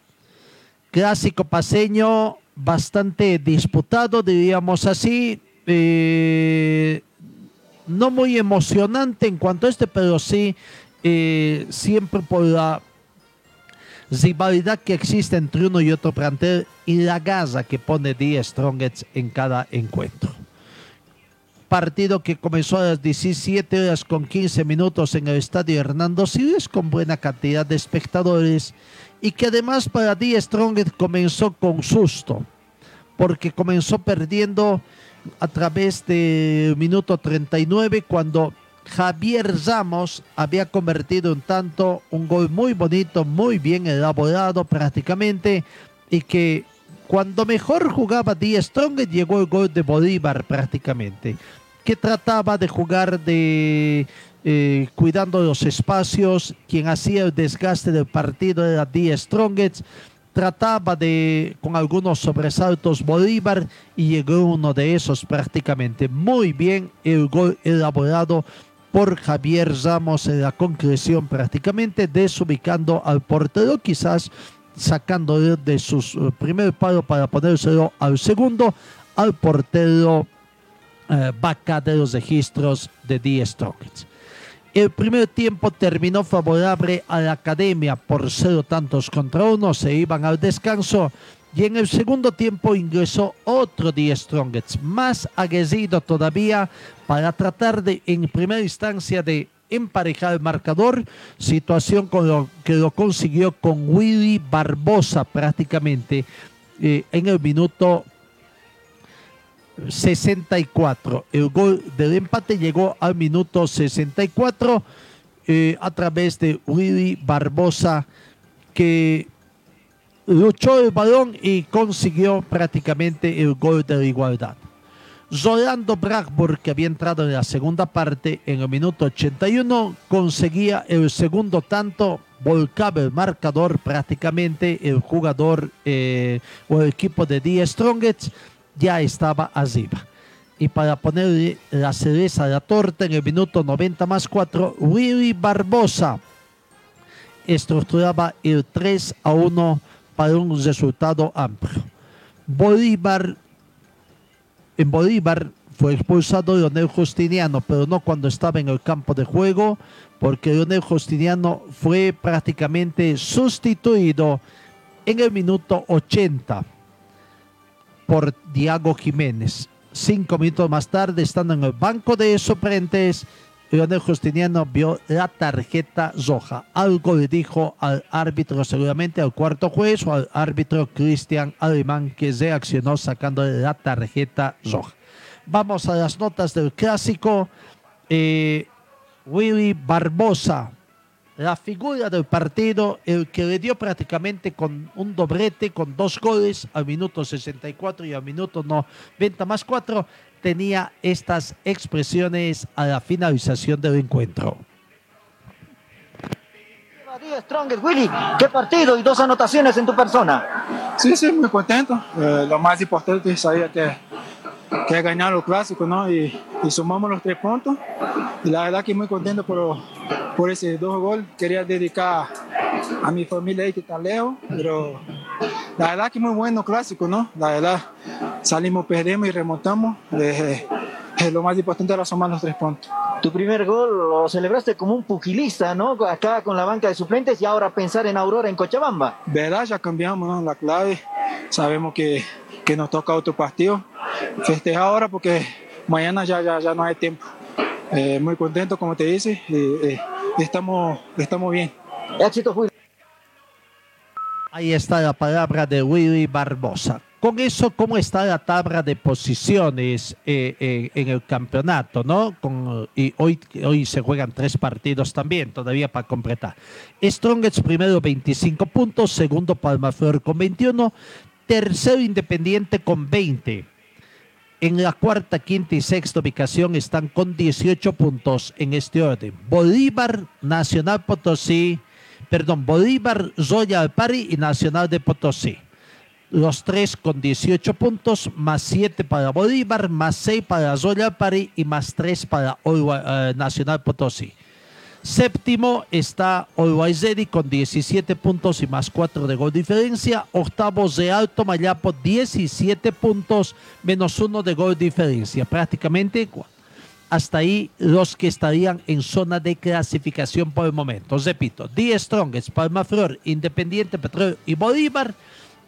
Clásico paseño bastante disputado, diríamos así. eh, no muy emocionante en cuanto a este, pero sí eh, siempre por la rivalidad que existe entre uno y otro plantel y la gaza que pone Die Strongets en cada encuentro. Partido que comenzó a las 17 horas con 15 minutos en el estadio Hernando Siles con buena cantidad de espectadores y que además para Die Strongets comenzó con susto porque comenzó perdiendo a través del minuto 39 cuando Javier Ramos había convertido un tanto, un gol muy bonito, muy bien elaborado prácticamente y que cuando mejor jugaba Die Strong llegó el gol de Bolívar prácticamente, que trataba de jugar de cuidando los espacios, quien hacía el desgaste del partido era Die Strongets, trataba de con algunos sobresaltos Bolívar y llegó uno de esos prácticamente muy bien el gol elaborado por Javier Ramos en la concreción prácticamente desubicando al portero quizás sacando de su eh, primer palo para ponérselo al segundo al portero eh, Vaca de los registros de Die Strongets. El primer tiempo terminó favorable a la academia. Por cero tantos contra uno, se iban al descanso. Y en el segundo tiempo ingresó otro Die Strongets, más aguerrido todavía para tratar de en primera instancia de emparejar el marcador, situación con lo que lo consiguió con Willy Barbosa prácticamente eh, en el minuto 64. El gol del empate llegó al minuto 64 eh, a través de Willy Barbosa que luchó el balón y consiguió prácticamente el gol de la igualdad. Rolando Bragburg, que había entrado en la segunda parte en el minuto 81, conseguía el segundo tanto, volcaba el marcador prácticamente, el jugador eh, o el equipo de Die Strongets ya estaba arriba. Y para poner la cereza a la torta en el minuto 90 más 4, Willy Barbosa estructuraba el 3 a 1 para un resultado amplio. Bolívar, en Bolívar fue expulsado Leonel Justiniano, pero no cuando estaba en el campo de juego, porque Leonel Justiniano fue prácticamente sustituido en el minuto 80 por Diago Jiménez. Cinco minutos más tarde, estando en el banco de suplentes, Leonel Justiniano vio la tarjeta roja. Algo le dijo al árbitro, seguramente al cuarto juez o al árbitro Cristian Alemán, que reaccionó sacando la tarjeta roja. Vamos a las notas del clásico. Eh, Willy Barbosa, la figura del partido, el que le dio prácticamente con un doblete, con dos goles al minuto 64 y al minuto 90 más 4, tenía estas expresiones a la finalización del encuentro. Strongest, Willy, qué partido y dos anotaciones en tu persona. Sí, sí, muy contento. Eh, lo más importante es ahí que, que ganar el clásico, ¿no? Y, sumamos los tres puntos. Y la verdad que muy contento por, por ese dos goles. Quería dedicar a mi familia ahí que está lejos, pero la verdad que muy bueno clásico, ¿no? La verdad, salimos, perdemos y remontamos. Eh, lo más importante era sumar los tres puntos. Tu primer gol lo celebraste como un pugilista, ¿no? Acá con la banca de suplentes y ahora pensar en Aurora, en Cochabamba. ¿Verdad? Ya cambiamos ¿no? la clave. Sabemos que, que nos toca otro partido. Festejar ahora porque mañana ya, ya, ya no hay tiempo. Eh, muy contento, como te dice. Eh, estamos, estamos bien. Éxito, Willy. Ahí está la palabra de Willy Barbosa. Con eso, ¿cómo está la tabla de posiciones eh, eh, en el campeonato? ¿no? Con, y hoy, hoy se juegan tres partidos también, todavía para completar. Strongets primero 25 puntos, segundo Palmaflor con 21, tercero Independiente con 20. En la cuarta, quinta y sexta ubicación están con 18 puntos en este orden. Bolívar, Nacional Potosí, perdón, Bolívar, Royal Pari y Nacional de Potosí los tres con 18 puntos, más 7 para Bolívar, más 6 para Royal Pari y más 3 para uh, Nacional Potosí. Séptimo está Olwaizeri con 17 puntos y más 4 de gol diferencia. Octavos de Alto Mayapo, 17 puntos menos 1 de gol diferencia. Prácticamente hasta ahí los que estarían en zona de clasificación por el momento. Repito, Die Strongest, Palmaflor, Independiente Petróleo y Bolívar,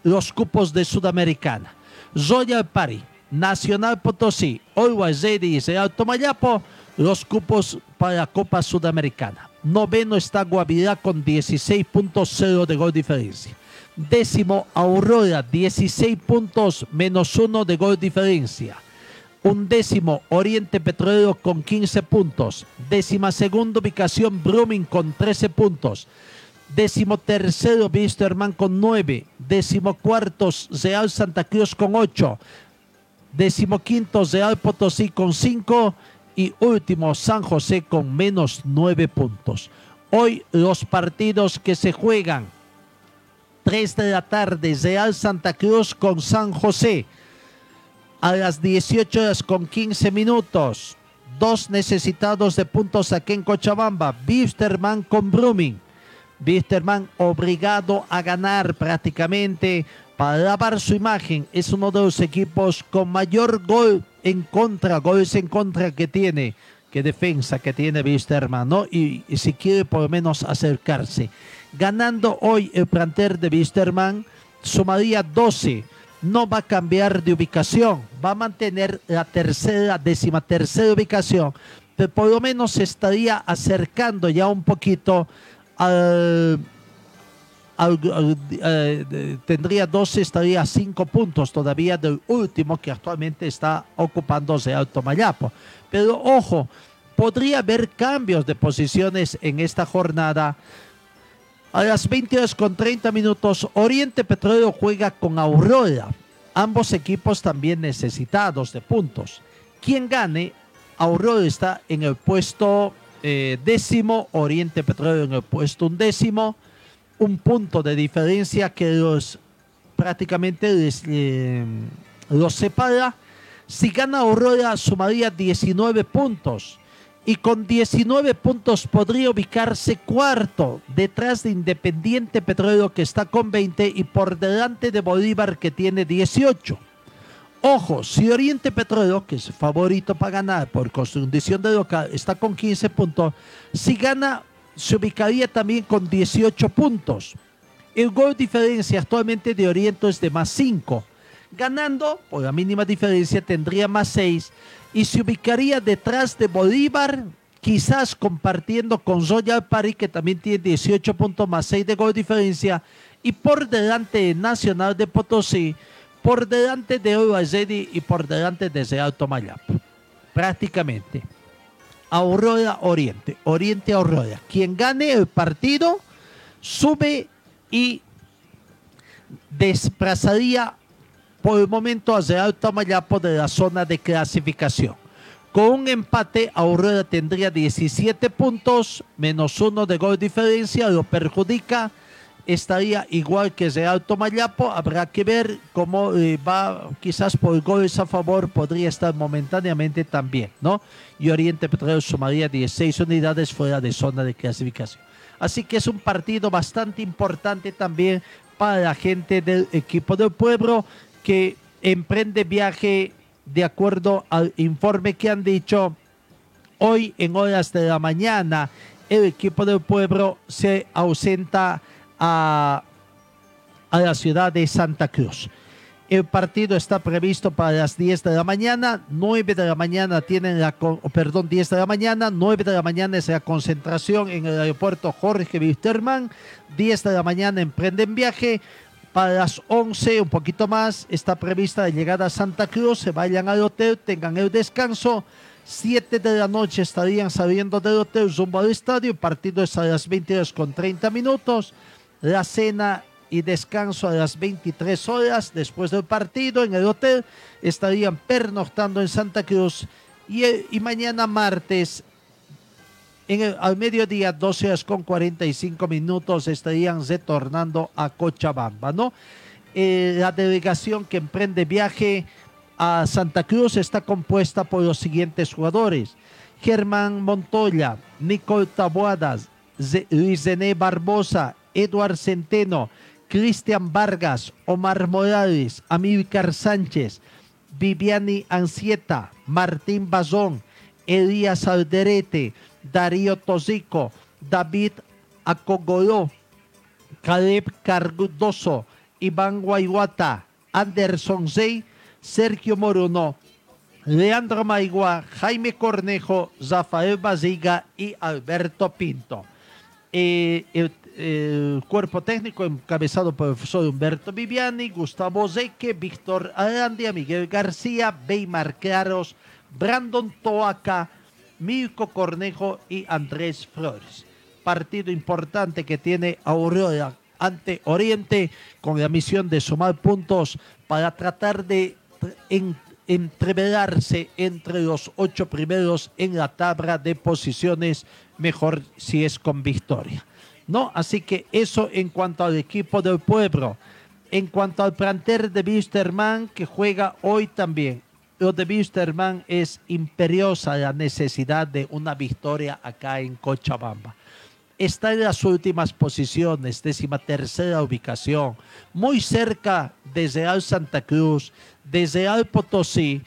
los cupos de Sudamericana. Royal Party, Nacional Potosí, Always Ready y Real Tomayapo, los cupos para Copa Sudamericana. Noveno está Guavirá con 16.0 de gol diferencia. Décimo Aurora, 16 puntos menos 1 de gol diferencia. Undécimo Oriente Petrolero con 15 puntos. Décima segunda ubicación Brumming con 13 puntos. Décimo tercero Wisterman con 9. Décimo cuarto Real Santa Cruz con 8. Décimo quinto Real Potosí con 5 y último San José con menos 9 puntos. Hoy los partidos que se juegan 3 de la tarde Real Santa Cruz con San José a las 18 horas con 15 minutos. Dos necesitados de puntos aquí en Cochabamba. Bisterman con Brumming. Bisterman obligado a ganar prácticamente para lavar su imagen. Es uno de los equipos con mayor gol en contra, goles en contra que tiene, que defensa que tiene Bisterman, ¿no? Y, si quiere por lo menos acercarse. Ganando hoy el planter de Bisterman, sumaría 12 no va a cambiar de ubicación, va a mantener la tercera, décima tercera ubicación, pero por lo menos se estaría acercando ya un poquito al- eh, tendría 12, estaría a 5 puntos todavía del último que actualmente está ocupándose Alto Mayapo. Pero ojo, podría haber cambios de posiciones en esta jornada. A las 20 horas con 30 minutos, Oriente Petróleo juega con Aurora. Ambos equipos también necesitados de puntos. Quien gane, Aurora está en el puesto eh, décimo, Oriente Petróleo en el puesto undécimo. Un punto de diferencia que los prácticamente les, eh, los separa. Si gana Aurora, sumaría 19 puntos y con 19 puntos podría ubicarse cuarto detrás de Independiente Petróleo que está con 20 y por delante de Bolívar que tiene 18. Ojo, si Oriente Petróleo, que es favorito para ganar por condición de local, está con 15 puntos, si gana se ubicaría también con 18 puntos. El gol diferencia actualmente de Oriente es de más 5. Ganando, por la mínima diferencia, tendría más 6 y se ubicaría detrás de Bolívar, quizás compartiendo con Royal Party, que también tiene 18 puntos más 6 de gol diferencia, y por delante de Nacional de Potosí, por delante de Ovaisedi y por delante de Real Tomayapo. Prácticamente. Aurora Oriente, Oriente Aurora. Quien gane el partido sube y desplazaría por el momento a Real Tomayapo de la zona de clasificación. Con un empate, Aurora tendría 17 puntos, menos uno de gol diferencia, lo perjudica. Estaría igual que Real Tomayapo. Habrá que ver cómo eh, va, quizás por goles a favor, podría estar momentáneamente también, ¿no? Y Oriente Petróleo sumaría 16 unidades fuera de zona de clasificación. Así que es un partido bastante importante también para la gente del equipo del pueblo que emprende viaje de acuerdo al informe que han dicho hoy en horas de la mañana. El equipo del pueblo se ausenta a, la ciudad de Santa Cruz. El partido está previsto para las 10 de la mañana, 9 de la mañana tienen la, con- perdón, 10 de la mañana, 9 de la mañana es la concentración en el aeropuerto Jorge Wisterman, 10 de la mañana emprenden viaje, para las 11, un poquito más, está prevista la llegada a Santa Cruz, se vayan al hotel, tengan el descanso, 7 de la noche estarían saliendo del hotel rumbo al estadio, partido es a las 20 horas con 30 minutos, la cena y descanso a las 23 horas después del partido en el hotel. Estarían pernoctando en Santa Cruz y, mañana martes al mediodía, 12 horas con 45 minutos, estarían retornando a Cochabamba, ¿no? Eh, la delegación que emprende viaje a Santa Cruz está compuesta por los siguientes jugadores. Germán Montoya, Nicole Taboadas, Luis Zené Barbosa, Eduard Centeno, Cristian Vargas, Omar Morales, Amílcar Sánchez, Viviani Ansieta, Martín Bazón, Elías Alderete, Darío Tosico, David Acogoló, Caleb Cardoso, Iván Guayguata, Anderson Zey, Sergio Moruno, Leandro Maigua, Jaime Cornejo, Rafael Baziga y Alberto Pinto. Eh, el, el cuerpo técnico encabezado por el profesor Humberto Viviani, Gustavo Zeque, Víctor Arandia, Miguel García, Beymar Claros, Brandon Toaca, Mirko Cornejo y Andrés Flores. Partido importante que tiene Aurora ante Oriente con la misión de sumar puntos para tratar de en- entreverarse entre los ocho primeros en la tabla de posiciones, mejor si es con victoria. ¿No? Así que eso en cuanto al equipo del pueblo. En cuanto al plantel de Wisterman, que juega hoy también. Lo de Wisterman es imperiosa la necesidad de una victoria acá en Cochabamba está en las últimas posiciones, décima tercera ubicación, muy cerca de Real Santa Cruz, de Real Potosí,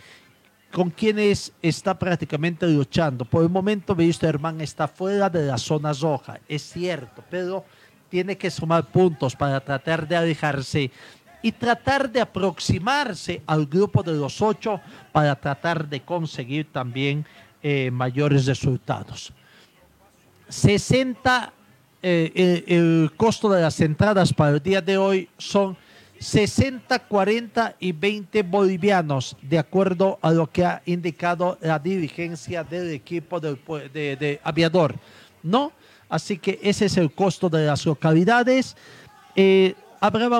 con quienes está prácticamente luchando. Por el momento, Wisterman está fuera de la zona roja, es cierto, pero tiene que sumar puntos para tratar de alejarse y tratar de aproximarse al grupo de los ocho para tratar de conseguir también eh, mayores resultados. 60, eh, el costo de las entradas para el día de hoy son 60, 40 y 20 bolivianos, de acuerdo a lo que ha indicado la dirigencia del equipo del de, aviador. ¿No? Así que ese es el costo de las localidades. Eh,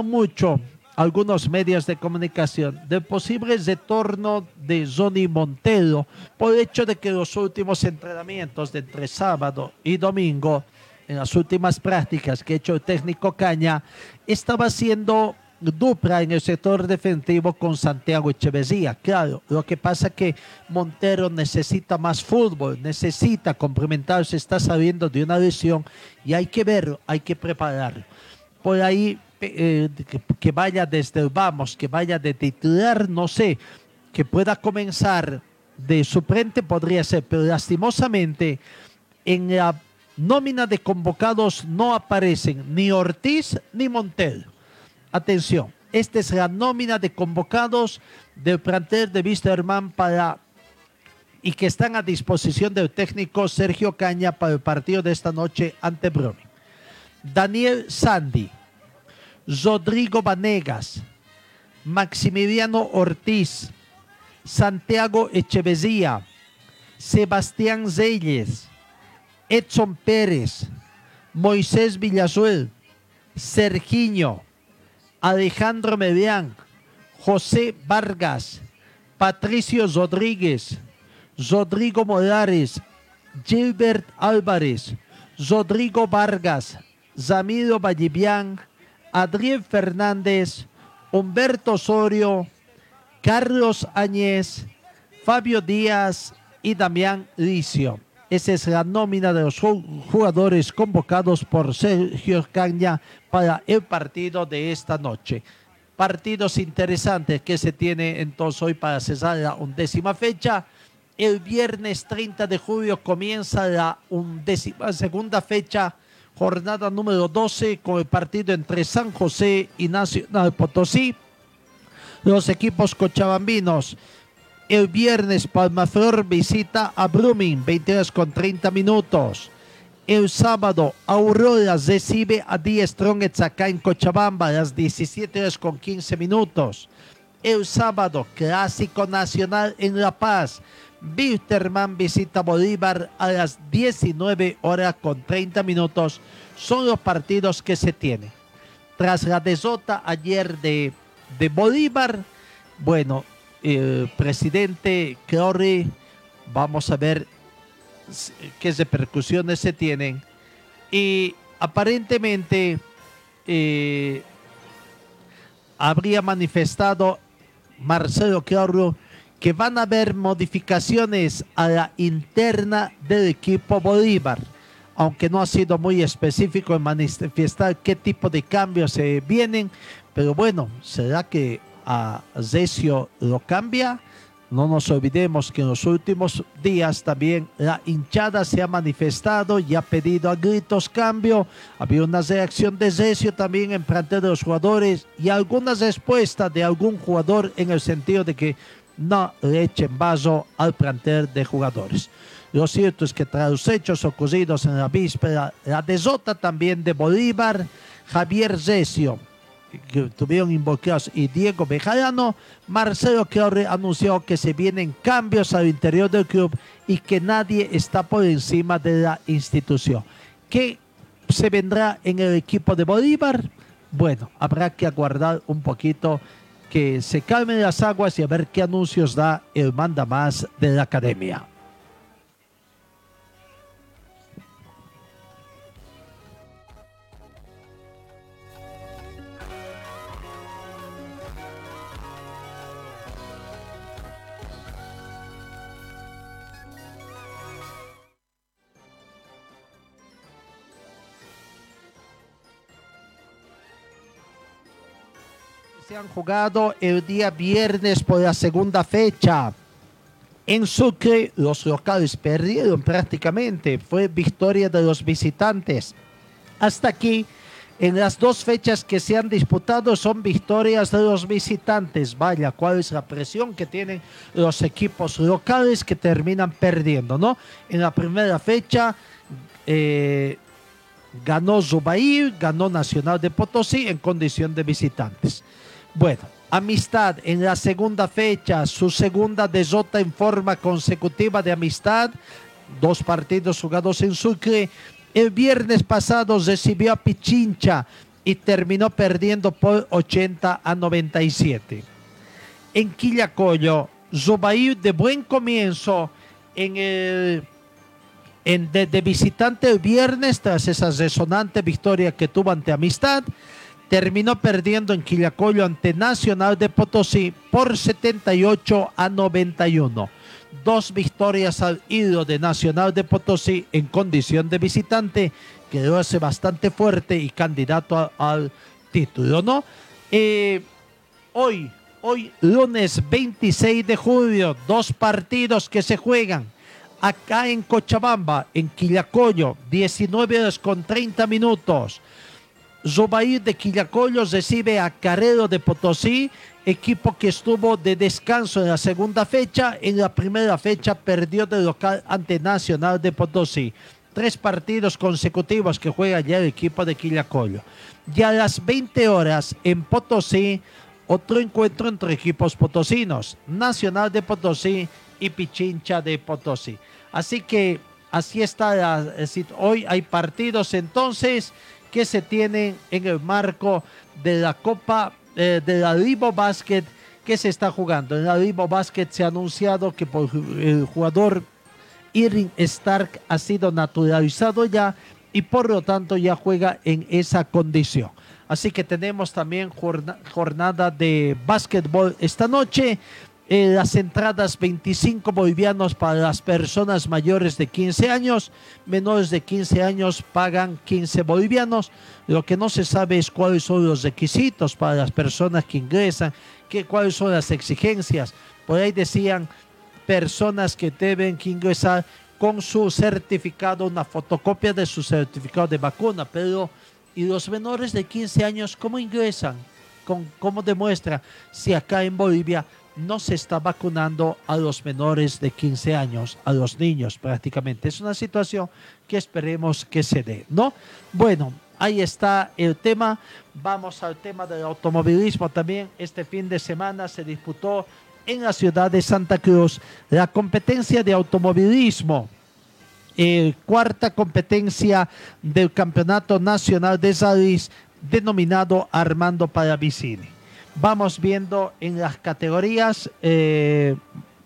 mucho algunos medios de comunicación del posible retorno de Johnny Montero por el hecho de que los últimos entrenamientos de entre sábado y domingo, en las últimas prácticas que ha hecho el técnico Caña, estaba haciendo dupla en el sector defensivo con Santiago Echeverría. Claro, lo que pasa que Montero necesita más fútbol, necesita complementarse, está saliendo de una lesión y hay que verlo, hay que prepararlo. Por ahí eh, que, que vaya desde el vamos, que vaya de titular, no sé, que pueda comenzar de suplente podría ser, pero lastimosamente en la nómina de convocados no aparecen ni Ortiz ni Montero. Atención, esta es la nómina de convocados del plantel de Wisterman para y que están a disposición del técnico Sergio Caña para el partido de esta noche ante Brumming. Daniel Sandy, Rodrigo Vanegas, Maximiliano Ortiz, Santiago Echeverría, Sebastián Zeyes, Edson Pérez, Moisés Villazuel, Sergiño, Alejandro Medián, José Vargas, Patricio Rodríguez, Rodrigo Morales, Gilbert Álvarez, Rodrigo Vargas, Zamiro Vallivian, Adrián Fernández, Humberto Osorio, Carlos Añez, Fabio Díaz y Damián Licio. Esa es la nómina de los ju- jugadores convocados por Sergio Caña para el partido de esta noche. Partidos interesantes que se tiene entonces hoy para cesar la undécima fecha. El viernes 30 de julio comienza la undécima segunda fecha, jornada número 12, con el partido entre San José y Nacional Potosí. Los equipos cochabambinos. El viernes Palmaflor visita a Blooming, 22 con 30 minutos. El sábado Aurora recibe a Die Strongets acá en Cochabamba a las 17 horas con 15 minutos. El sábado Clásico Nacional en La Paz. Wilterman visita Bolívar a las 19 horas con 30 minutos. Son los partidos que se tienen. Tras la desota ayer de, de Bolívar, bueno, el presidente Crowley, vamos a ver qué repercusiones se tienen. Y aparentemente eh, habría manifestado Marcelo Crowley que van a haber modificaciones a la interna del equipo Bolívar, aunque no ha sido muy específico en manifestar qué tipo de cambios se vienen, pero bueno, ¿será que a Zecio lo cambia? No nos olvidemos que en los últimos días también la hinchada se ha manifestado y ha pedido a gritos cambio. Había una reacción de Zecio también en plantel de los jugadores y algunas respuestas de algún jugador en el sentido de que no le echen vaso al plantel de jugadores. Lo cierto es que tras los hechos ocurridos en la víspera, la desota también de Bolívar, Javier Zecio, que tuvieron involucrados, y Diego Bejarano, Marcelo Claure anunció que se vienen cambios al interior del club y que nadie está por encima de la institución. ¿Qué se vendrá en el equipo de Bolívar? Bueno, habrá que aguardar un poquito que se calmen las aguas y a ver qué anuncios da el manda más de la academia. Jugado el día viernes por la segunda fecha. En Sucre los locales perdieron prácticamente, fue victoria de los visitantes. Hasta aquí, en las dos fechas que se han disputado son victorias de los visitantes. Vaya, cuál es la presión que tienen los equipos locales que terminan perdiendo, ¿no? En la primera fecha eh, ganó Zubair, ganó Nacional de Potosí en condición de visitantes. Bueno, Amistad en la segunda fecha, su segunda desota en forma consecutiva de amistad, dos partidos jugados en Sucre. El viernes pasado recibió a Pichincha y terminó perdiendo por 80 a 97. En Quillacollo, Zubair de buen comienzo en el de visitante el viernes tras esa resonante victoria que tuvo ante Amistad terminó perdiendo en Quillacollo ante Nacional de Potosí por 78 a 91. Dos victorias al hilo de Nacional de Potosí en condición de visitante, que lo hace bastante fuerte y candidato al título, ¿no? Eh, hoy, hoy lunes 26 de julio, dos partidos que se juegan acá en Cochabamba, en Quillacollo, 19 horas con 30 minutos. Zobair de Quillacollo recibe a Carrero de Potosí, equipo que estuvo de descanso en la segunda fecha. En la primera fecha perdió de local ante Nacional de Potosí. Tres partidos consecutivos que juega ya el equipo de Quillacollo. Y a las 20 horas en Potosí, otro encuentro entre equipos potosinos, Nacional de Potosí y Pichincha de Potosí. Así que así está. la- decir, hoy hay partidos entonces que se tienen en el marco de la Copa eh, de la Libo Basket que se está jugando. En la Libo Basket se ha anunciado que por el jugador Irving Stark ha sido naturalizado ya y por lo tanto ya juega en esa condición. Así que tenemos también jorna- jornada de básquetbol esta noche. Eh, las entradas 25 bolivianos para las personas mayores de 15 años, menores de 15 años pagan 15 bolivianos. Lo que no se sabe es cuáles son los requisitos para las personas que ingresan, que, cuáles son las exigencias. Por ahí decían personas que deben que ingresar con su certificado, una fotocopia de su certificado de vacuna, pero ¿y los menores de 15 años cómo ingresan? ¿Con, ¿Cómo demuestra si acá en Bolivia no se está vacunando a los menores de 15 años, a los niños prácticamente? Es una situación que esperemos que se dé, ¿no? Bueno, ahí está el tema. Vamos al tema del automovilismo también. Este fin de semana se disputó en la ciudad de Santa Cruz la competencia de automovilismo. eh, cuarta competencia del Campeonato Nacional de Salis denominado Armando Paravicini. Vamos viendo en las categorías. eh,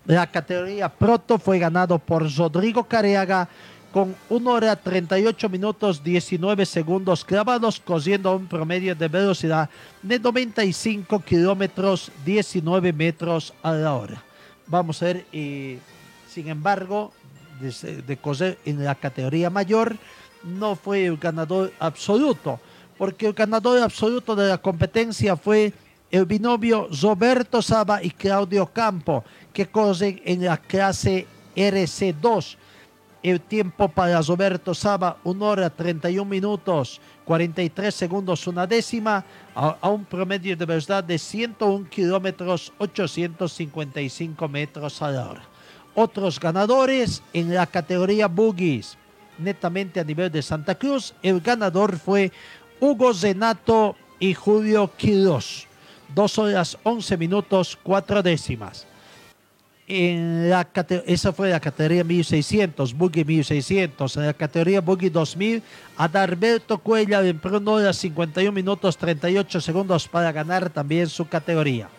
la categoría Proto fue ganado por Rodrigo Careaga con 1 hora 38 minutos 19 segundos clavados, corriendo a un promedio de velocidad de 95 kilómetros 19 metros a la hora. Vamos a ver, eh, sin embargo, de, de coser en la categoría mayor, no fue el ganador absoluto, porque el ganador absoluto de la competencia fue el binomio Roberto Saba y Claudio Campo, que corren en la clase RC2. El tiempo para Roberto Saba, 1 hora 31 minutos 43 segundos una décima, a, un promedio de velocidad de 101 kilómetros 855 metros a la hora. Otros ganadores en la categoría Boogies, netamente a nivel de Santa Cruz, el ganador fue Hugo Zenato y Julio Quiroz. 2 horas 11 minutos 4 décimas. En la, esa fue la categoría 1600, Buggy 1600. En la categoría Buggy 2000, Adalberto Cuellar en 1 hora 51 minutos 38 segundos para ganar también su categoría.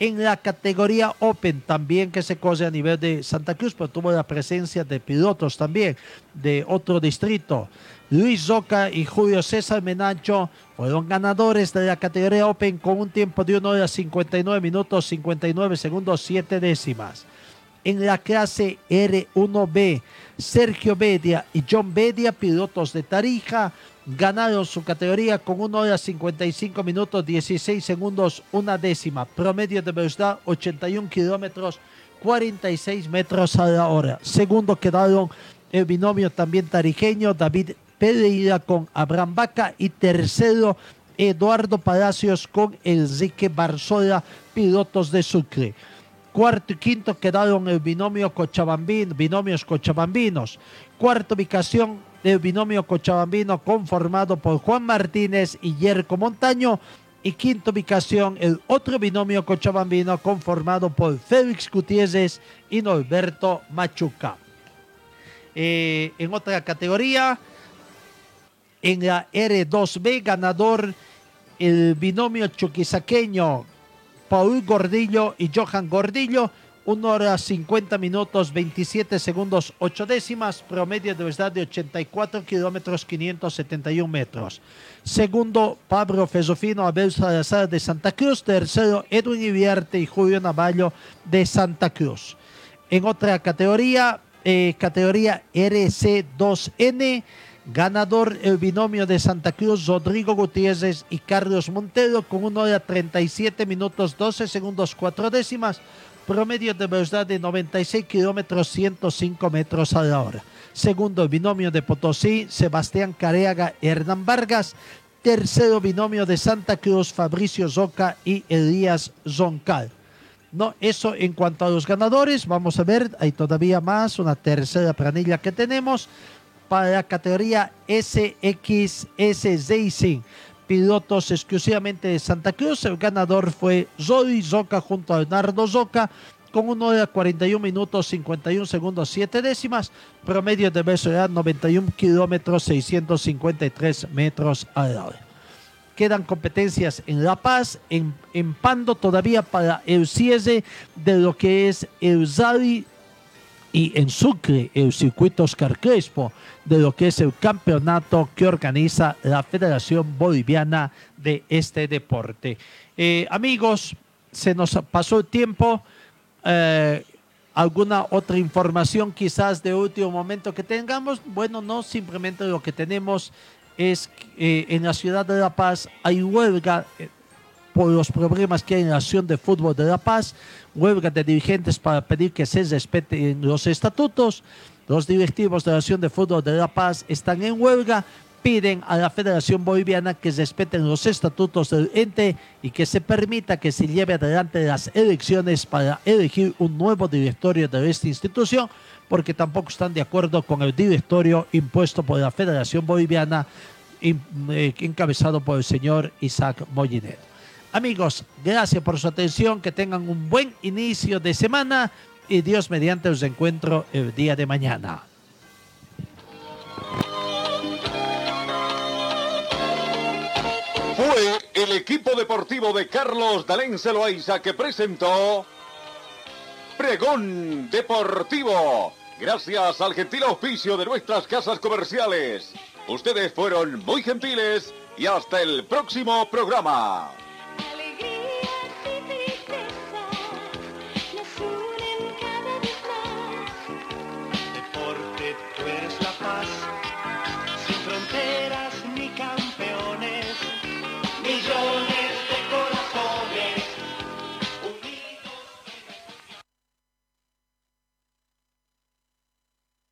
En la categoría Open también que se corre a nivel de Santa Cruz, pero tuvo la presencia de pilotos también de otro distrito. Luis Zoca y Julio César Menacho fueron ganadores de la categoría Open con un tiempo de 1 hora 59 minutos 59 segundos 7 décimas. En la clase R1B, Sergio Bedia y John Bedia, pilotos de Tarija, ganaron su categoría con 1 hora 55 minutos 16 segundos una décima. Promedio de velocidad 81 kilómetros 46 metros a la hora. Segundo quedaron el binomio también tarijeño David Pereira con Abraham Vaca y tercero Eduardo Palacios con Enrique Barzola, pilotos de Sucre. Cuarto y quinto quedaron el binomio Cochabambino, binomios cochabambinos. Cuarta ubicación del binomio Cochabambino conformado por Juan Martínez y Yerko Montaño. Y quinta ubicación el otro binomio cochabambino conformado por Félix Gutiérrez y Norberto Machuca. Eh, en otra categoría, en la R2B, ganador el binomio chuquisaqueño Paul Gordillo y Johan Gordillo, 1 hora 50 minutos 27 segundos 8 décimas, promedio de velocidad de 84 kilómetros 571 metros. Segundo, Pablo Fesofino Abel Salazar de Santa Cruz. Tercero, Edwin Iviarte y Julio Navallo de Santa Cruz. En otra categoría, eh, categoría RC2N, ganador el binomio de Santa Cruz, Rodrigo Gutiérrez y Carlos Montero, con 1 hora 37 minutos 12 segundos 4 décimas, promedio de velocidad de 96 kilómetros 105 metros a la hora. Segundo, el binomio de Potosí, Sebastián Careaga, Hernán Vargas. Tercero, binomio de Santa Cruz, Fabricio Zoca y Elías Zoncal. No, eso en cuanto a los ganadores, vamos a ver, hay todavía más, una tercera planilla que tenemos para la categoría SXS Racing. Pilotos exclusivamente de Santa Cruz. El ganador fue Zoe Zoca junto a Leonardo Zoca con 1 hora 41 minutos 51 segundos 7 décimas. Promedio de velocidad 91 kilómetros 653 metros a la hora. Quedan competencias en La Paz, en, en Pando todavía para el cierre de lo que es el Zali y en Sucre el circuito Oscar Crespo de lo que es el campeonato que organiza la Federación Boliviana de este deporte. Eh, amigos, se nos pasó el tiempo. Eh, ¿Alguna otra información quizás de último momento que tengamos? Bueno, no, simplemente lo que tenemos es que eh, en la ciudad de La Paz hay huelga por los problemas que hay en la acción de fútbol de La Paz, huelga de dirigentes para pedir que se respeten los estatutos. Los directivos de la acción de fútbol de La Paz están en huelga, piden a la Federación Boliviana que respeten los estatutos del ente y que se permita que se lleve adelante las elecciones para elegir un nuevo directorio de esta institución, porque tampoco están de acuerdo con el directorio impuesto por la Federación Boliviana, eh, encabezado por el señor Isaac Mollinet. Amigos, gracias por su atención, que tengan un buen inicio de semana y Dios mediante os encuentro el día de mañana. Fue el equipo deportivo de Carlos Dalén Celoaiza que presentó Pregón Deportivo. Gracias al gentil auspicio de nuestras casas comerciales. Ustedes fueron muy gentiles y hasta el próximo programa.